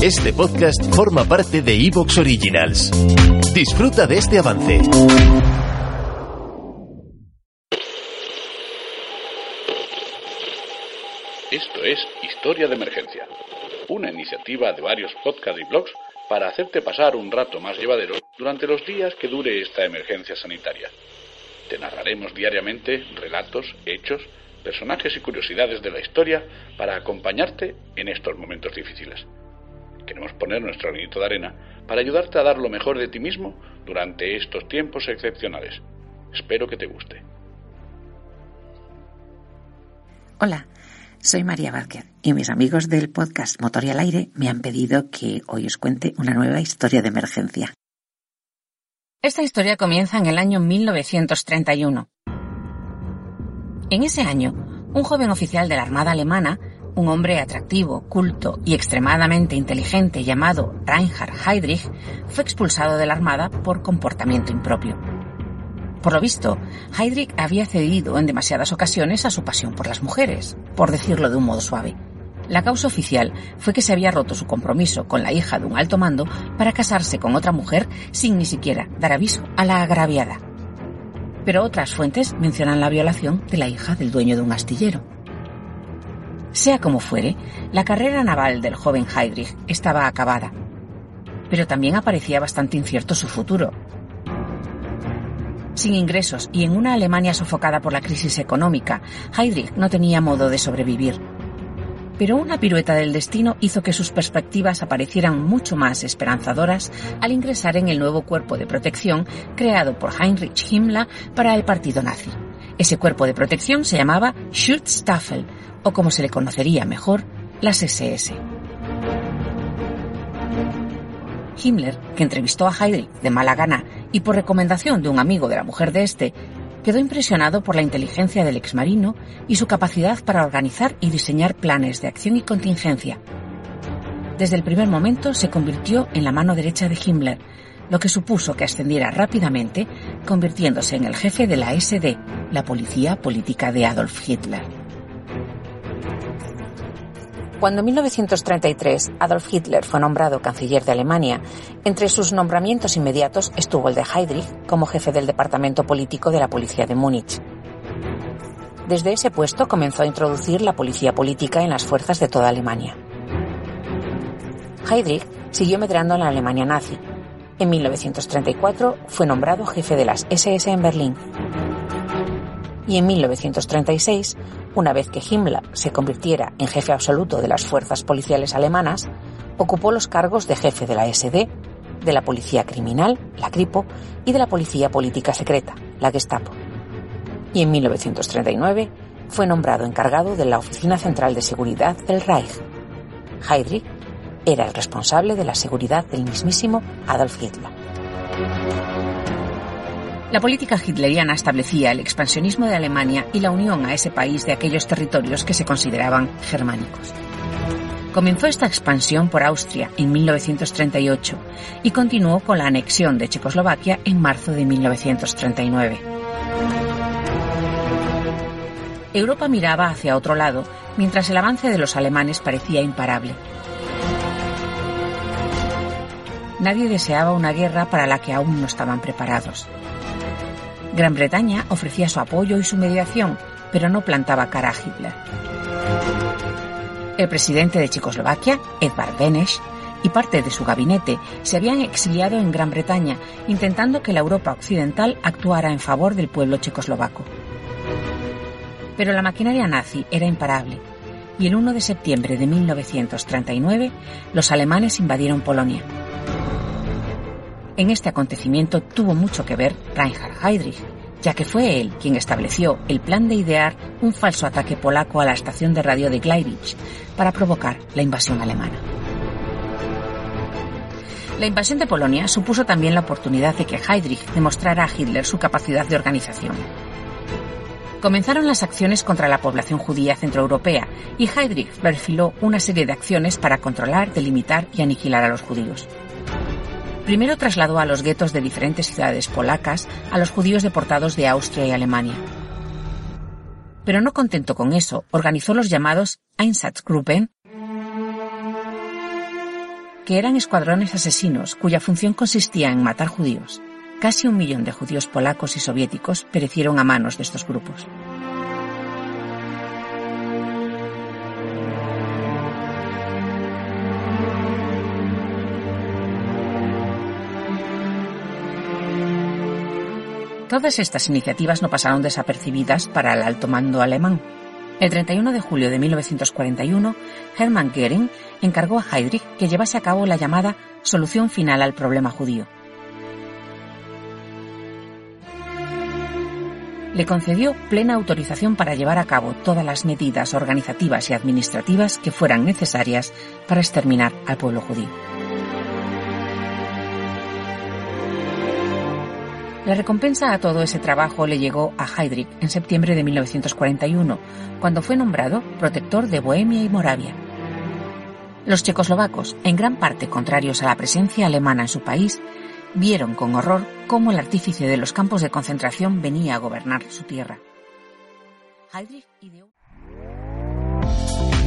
Este podcast forma parte de Evox Originals. Disfruta de este avance. Esto es Historia de Emergencia, una iniciativa de varios podcasts y blogs para hacerte pasar un rato más llevadero durante los días que dure esta emergencia sanitaria. Te narraremos diariamente relatos, hechos, personajes y curiosidades de la historia para acompañarte en estos momentos difíciles. Queremos poner nuestro granito de arena para ayudarte a dar lo mejor de ti mismo durante estos tiempos excepcionales. Espero que te guste. Hola, soy María Barker y mis amigos del podcast Motor y al Aire me han pedido que hoy os cuente una nueva historia de emergencia. Esta historia comienza en el año 1931. En ese año, un joven oficial de la Armada alemana, un hombre atractivo, culto y extremadamente inteligente llamado Reinhard Heydrich, fue expulsado de la Armada por comportamiento impropio. Por lo visto, Heydrich había cedido en demasiadas ocasiones a su pasión por las mujeres, por decirlo de un modo suave. La causa oficial fue que se había roto su compromiso con la hija de un alto mando para casarse con otra mujer sin ni siquiera dar aviso a la agraviada. Pero otras fuentes mencionan la violación de la hija del dueño de un astillero. Sea como fuere, la carrera naval del joven Heydrich estaba acabada. Pero también aparecía bastante incierto su futuro, sin ingresos y en una Alemania sofocada por la crisis económica, Heydrich no tenía modo de sobrevivir. Pero una pirueta del destino hizo que sus perspectivas aparecieran mucho más esperanzadoras al ingresar en el nuevo cuerpo de protección creado por Heinrich Himmler para el partido nazi. Ese cuerpo de protección se llamaba Schutzstaffel, o como se le conocería mejor, las SS. Himmler, que entrevistó a Heydrich de mala gana y por recomendación de un amigo de la mujer de este, quedó impresionado por la inteligencia del exmarino y su capacidad para organizar y diseñar planes de acción y contingencia. Desde el primer momento se convirtió en la mano derecha de Himmler, lo que supuso que ascendiera rápidamente, convirtiéndose en el jefe de la SD, la policía política de Adolf Hitler. Cuando en 1933 Adolf Hitler fue nombrado canciller de Alemania, entre sus nombramientos inmediatos estuvo el de Heydrich como jefe del departamento político de la policía de Múnich. Desde ese puesto comenzó a introducir la policía política en las fuerzas de toda Alemania. Heydrich siguió medrando en la Alemania nazi. En 1934 fue nombrado jefe de las SS en Berlín. Y en 1936 una vez que Himmler se convirtiera en jefe absoluto de las fuerzas policiales alemanas, ocupó los cargos de jefe de la SD, de la policía criminal, la Kripo, y de la policía política secreta, la Gestapo. Y en 1939 fue nombrado encargado de la Oficina Central de Seguridad del Reich. Heydrich era el responsable de la seguridad del mismísimo Adolf Hitler. La política hitleriana establecía el expansionismo de Alemania y la unión a ese país de aquellos territorios que se consideraban germánicos. Comenzó esta expansión por Austria en 1938 y continuó con la anexión de Checoslovaquia en marzo de 1939. Europa miraba hacia otro lado mientras el avance de los alemanes parecía imparable. Nadie deseaba una guerra para la que aún no estaban preparados. Gran Bretaña ofrecía su apoyo y su mediación, pero no plantaba cara a Hitler. El presidente de Checoslovaquia, Edvard Beneš, y parte de su gabinete se habían exiliado en Gran Bretaña, intentando que la Europa occidental actuara en favor del pueblo checoslovaco. Pero la maquinaria nazi era imparable, y el 1 de septiembre de 1939 los alemanes invadieron Polonia. En este acontecimiento tuvo mucho que ver Reinhard Heydrich, ya que fue él quien estableció el plan de idear un falso ataque polaco a la estación de radio de Gleiwitz para provocar la invasión alemana. La invasión de Polonia supuso también la oportunidad de que Heydrich demostrara a Hitler su capacidad de organización. Comenzaron las acciones contra la población judía centroeuropea y Heydrich perfiló una serie de acciones para controlar, delimitar y aniquilar a los judíos. Primero trasladó a los guetos de diferentes ciudades polacas a los judíos deportados de Austria y Alemania. Pero no contento con eso, organizó los llamados Einsatzgruppen, que eran escuadrones asesinos cuya función consistía en matar judíos. Casi un millón de judíos polacos y soviéticos perecieron a manos de estos grupos. Todas estas iniciativas no pasaron desapercibidas para el alto mando alemán. El 31 de julio de 1941, Hermann Göring encargó a Heydrich que llevase a cabo la llamada solución final al problema judío. Le concedió plena autorización para llevar a cabo todas las medidas organizativas y administrativas que fueran necesarias para exterminar al pueblo judío. La recompensa a todo ese trabajo le llegó a Heydrich en septiembre de 1941, cuando fue nombrado protector de Bohemia y Moravia. Los checoslovacos, en gran parte contrarios a la presencia alemana en su país, vieron con horror cómo el artífice de los campos de concentración venía a gobernar su tierra.